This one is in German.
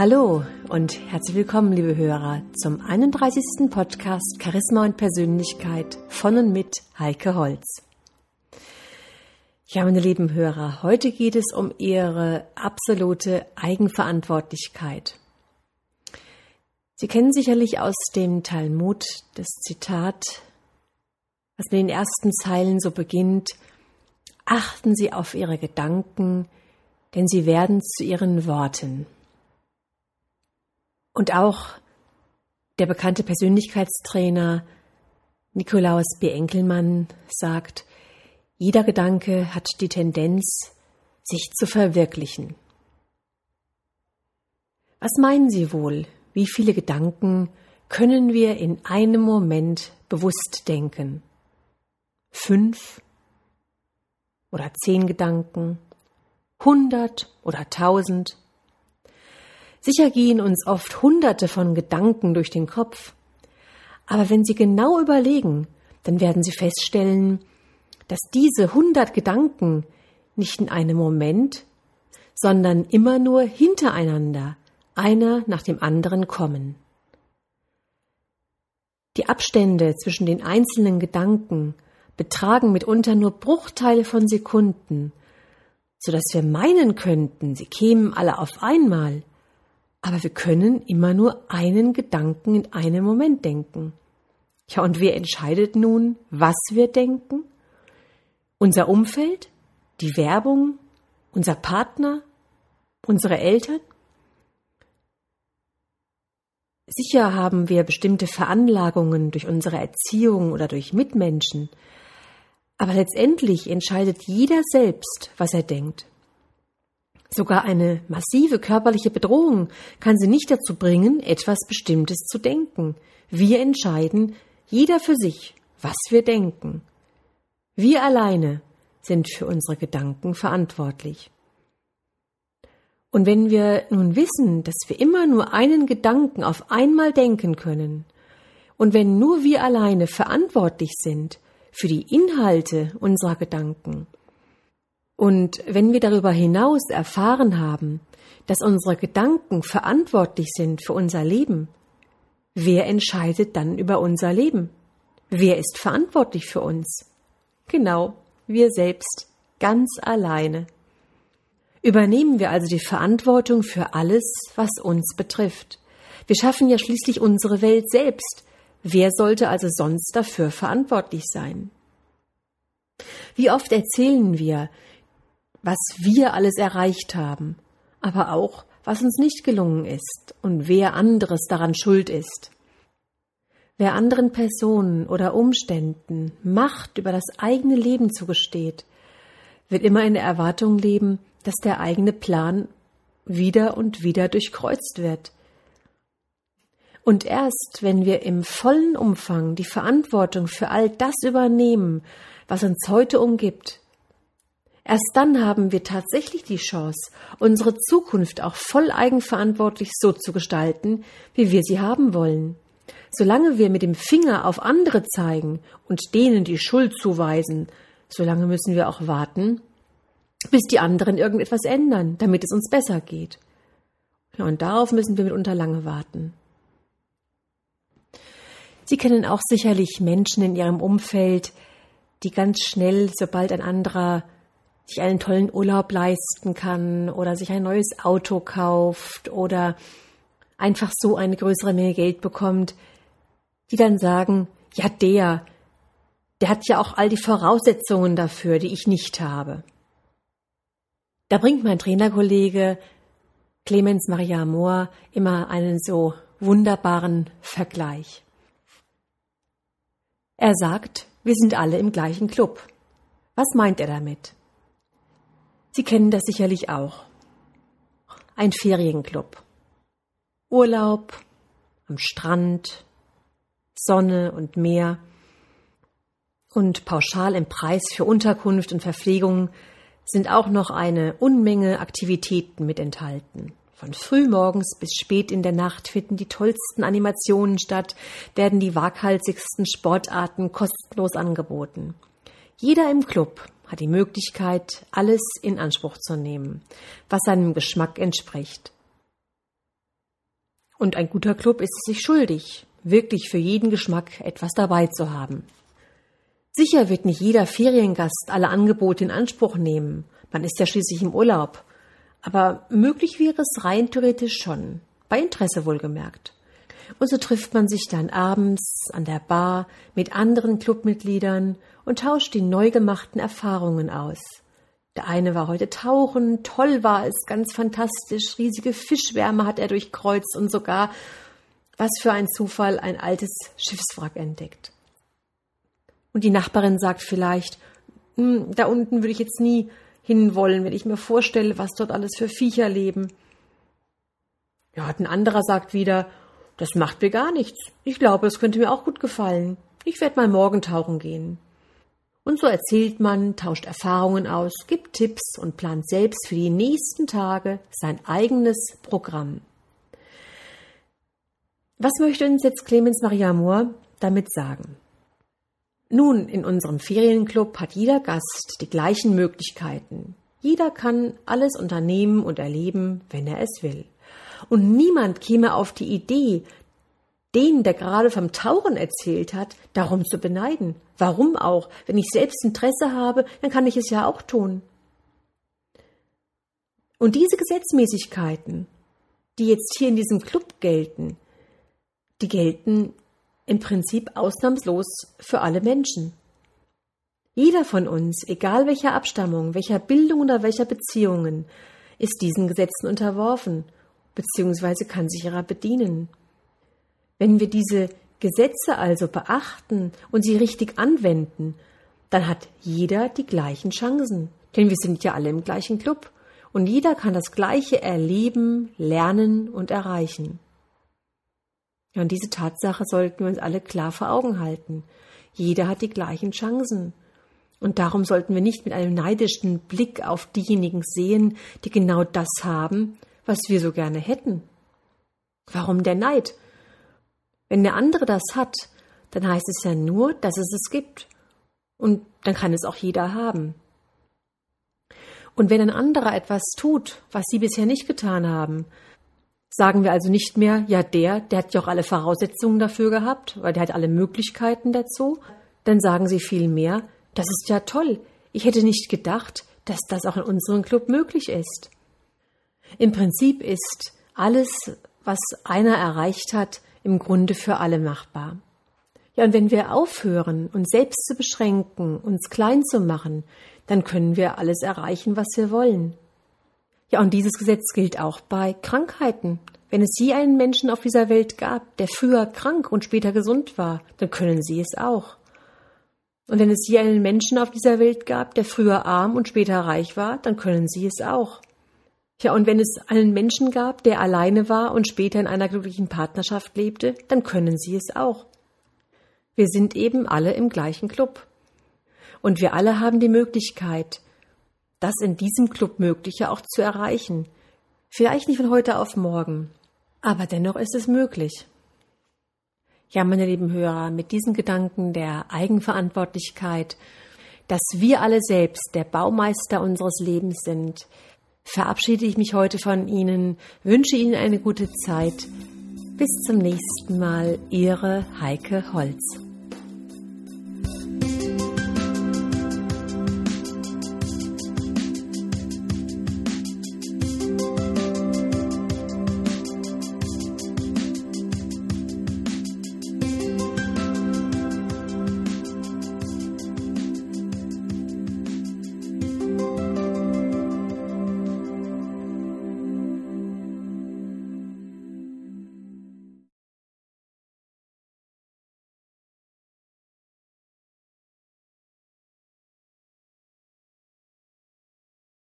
Hallo und herzlich willkommen, liebe Hörer, zum 31. Podcast Charisma und Persönlichkeit von und mit Heike Holz. Ja, meine lieben Hörer, heute geht es um Ihre absolute Eigenverantwortlichkeit. Sie kennen sicherlich aus dem Talmud das Zitat, was mit den ersten Zeilen so beginnt, achten Sie auf Ihre Gedanken, denn sie werden zu Ihren Worten. Und auch der bekannte Persönlichkeitstrainer Nikolaus B. Enkelmann sagt, jeder Gedanke hat die Tendenz, sich zu verwirklichen. Was meinen Sie wohl? Wie viele Gedanken können wir in einem Moment bewusst denken? Fünf oder zehn Gedanken? Hundert oder tausend? Sicher gehen uns oft Hunderte von Gedanken durch den Kopf. Aber wenn Sie genau überlegen, dann werden Sie feststellen, dass diese hundert Gedanken nicht in einem Moment, sondern immer nur hintereinander, einer nach dem anderen kommen. Die Abstände zwischen den einzelnen Gedanken betragen mitunter nur Bruchteile von Sekunden, so dass wir meinen könnten, sie kämen alle auf einmal, aber wir können immer nur einen Gedanken in einem Moment denken. Ja, und wer entscheidet nun, was wir denken? Unser Umfeld? Die Werbung? Unser Partner? Unsere Eltern? Sicher haben wir bestimmte Veranlagungen durch unsere Erziehung oder durch Mitmenschen, aber letztendlich entscheidet jeder selbst, was er denkt. Sogar eine massive körperliche Bedrohung kann sie nicht dazu bringen, etwas Bestimmtes zu denken. Wir entscheiden, jeder für sich, was wir denken. Wir alleine sind für unsere Gedanken verantwortlich. Und wenn wir nun wissen, dass wir immer nur einen Gedanken auf einmal denken können, und wenn nur wir alleine verantwortlich sind für die Inhalte unserer Gedanken, und wenn wir darüber hinaus erfahren haben, dass unsere Gedanken verantwortlich sind für unser Leben, wer entscheidet dann über unser Leben? Wer ist verantwortlich für uns? Genau, wir selbst, ganz alleine. Übernehmen wir also die Verantwortung für alles, was uns betrifft. Wir schaffen ja schließlich unsere Welt selbst. Wer sollte also sonst dafür verantwortlich sein? Wie oft erzählen wir, was wir alles erreicht haben, aber auch, was uns nicht gelungen ist und wer anderes daran schuld ist. Wer anderen Personen oder Umständen Macht über das eigene Leben zugesteht, wird immer in der Erwartung leben, dass der eigene Plan wieder und wieder durchkreuzt wird. Und erst wenn wir im vollen Umfang die Verantwortung für all das übernehmen, was uns heute umgibt, Erst dann haben wir tatsächlich die Chance, unsere Zukunft auch voll eigenverantwortlich so zu gestalten, wie wir sie haben wollen. Solange wir mit dem Finger auf andere zeigen und denen die Schuld zuweisen, solange müssen wir auch warten, bis die anderen irgendetwas ändern, damit es uns besser geht. Ja, und darauf müssen wir mitunter lange warten. Sie kennen auch sicherlich Menschen in Ihrem Umfeld, die ganz schnell, sobald ein anderer sich einen tollen Urlaub leisten kann oder sich ein neues Auto kauft oder einfach so eine größere Menge Geld bekommt, die dann sagen, ja, der, der hat ja auch all die Voraussetzungen dafür, die ich nicht habe. Da bringt mein Trainerkollege Clemens Maria Mohr immer einen so wunderbaren Vergleich. Er sagt, wir sind alle im gleichen Club. Was meint er damit? Sie kennen das sicherlich auch. Ein Ferienclub. Urlaub am Strand, Sonne und Meer und pauschal im Preis für Unterkunft und Verpflegung sind auch noch eine Unmenge Aktivitäten mit enthalten. Von frühmorgens bis spät in der Nacht finden die tollsten Animationen statt, werden die waghalsigsten Sportarten kostenlos angeboten. Jeder im Club hat die Möglichkeit, alles in Anspruch zu nehmen, was seinem Geschmack entspricht. Und ein guter Club ist es sich schuldig, wirklich für jeden Geschmack etwas dabei zu haben. Sicher wird nicht jeder Feriengast alle Angebote in Anspruch nehmen. Man ist ja schließlich im Urlaub. Aber möglich wäre es rein theoretisch schon. Bei Interesse wohlgemerkt. Und so trifft man sich dann abends an der Bar mit anderen Clubmitgliedern und tauscht die neu gemachten Erfahrungen aus. Der eine war heute tauchen, toll war es, ganz fantastisch, riesige Fischwärme hat er durchkreuzt und sogar, was für ein Zufall, ein altes Schiffswrack entdeckt. Und die Nachbarin sagt vielleicht, hm, da unten würde ich jetzt nie hinwollen, wenn ich mir vorstelle, was dort alles für Viecher leben. Ja, ein anderer sagt wieder, das macht mir gar nichts. Ich glaube, es könnte mir auch gut gefallen. Ich werde mal morgen tauchen gehen. Und so erzählt man, tauscht Erfahrungen aus, gibt Tipps und plant selbst für die nächsten Tage sein eigenes Programm. Was möchte uns jetzt Clemens Maria Mohr damit sagen? Nun, in unserem Ferienclub hat jeder Gast die gleichen Möglichkeiten. Jeder kann alles unternehmen und erleben, wenn er es will. Und niemand käme auf die Idee, den, der gerade vom Tauchen erzählt hat, darum zu beneiden. Warum auch? Wenn ich selbst Interesse habe, dann kann ich es ja auch tun. Und diese Gesetzmäßigkeiten, die jetzt hier in diesem Club gelten, die gelten im Prinzip ausnahmslos für alle Menschen. Jeder von uns, egal welcher Abstammung, welcher Bildung oder welcher Beziehungen, ist diesen Gesetzen unterworfen, beziehungsweise kann sich ihrer bedienen. Wenn wir diese Gesetze also beachten und sie richtig anwenden, dann hat jeder die gleichen Chancen, denn wir sind ja alle im gleichen Club und jeder kann das Gleiche erleben, lernen und erreichen. Ja, und diese Tatsache sollten wir uns alle klar vor Augen halten. Jeder hat die gleichen Chancen. Und darum sollten wir nicht mit einem neidischen Blick auf diejenigen sehen, die genau das haben, was wir so gerne hätten. Warum der Neid? Wenn der andere das hat, dann heißt es ja nur, dass es es gibt. Und dann kann es auch jeder haben. Und wenn ein anderer etwas tut, was Sie bisher nicht getan haben, Sagen wir also nicht mehr, ja, der, der hat ja auch alle Voraussetzungen dafür gehabt, weil der hat alle Möglichkeiten dazu. Dann sagen Sie vielmehr, das ist ja toll. Ich hätte nicht gedacht, dass das auch in unserem Club möglich ist. Im Prinzip ist alles, was einer erreicht hat, im Grunde für alle machbar. Ja, und wenn wir aufhören, uns selbst zu beschränken, uns klein zu machen, dann können wir alles erreichen, was wir wollen. Ja, und dieses Gesetz gilt auch bei Krankheiten. Wenn es je einen Menschen auf dieser Welt gab, der früher krank und später gesund war, dann können Sie es auch. Und wenn es je einen Menschen auf dieser Welt gab, der früher arm und später reich war, dann können Sie es auch. Ja, und wenn es einen Menschen gab, der alleine war und später in einer glücklichen Partnerschaft lebte, dann können Sie es auch. Wir sind eben alle im gleichen Club. Und wir alle haben die Möglichkeit, das in diesem Club Mögliche auch zu erreichen. Vielleicht nicht von heute auf morgen, aber dennoch ist es möglich. Ja, meine lieben Hörer, mit diesen Gedanken der Eigenverantwortlichkeit, dass wir alle selbst der Baumeister unseres Lebens sind, verabschiede ich mich heute von Ihnen, wünsche Ihnen eine gute Zeit. Bis zum nächsten Mal, Ihre Heike Holz.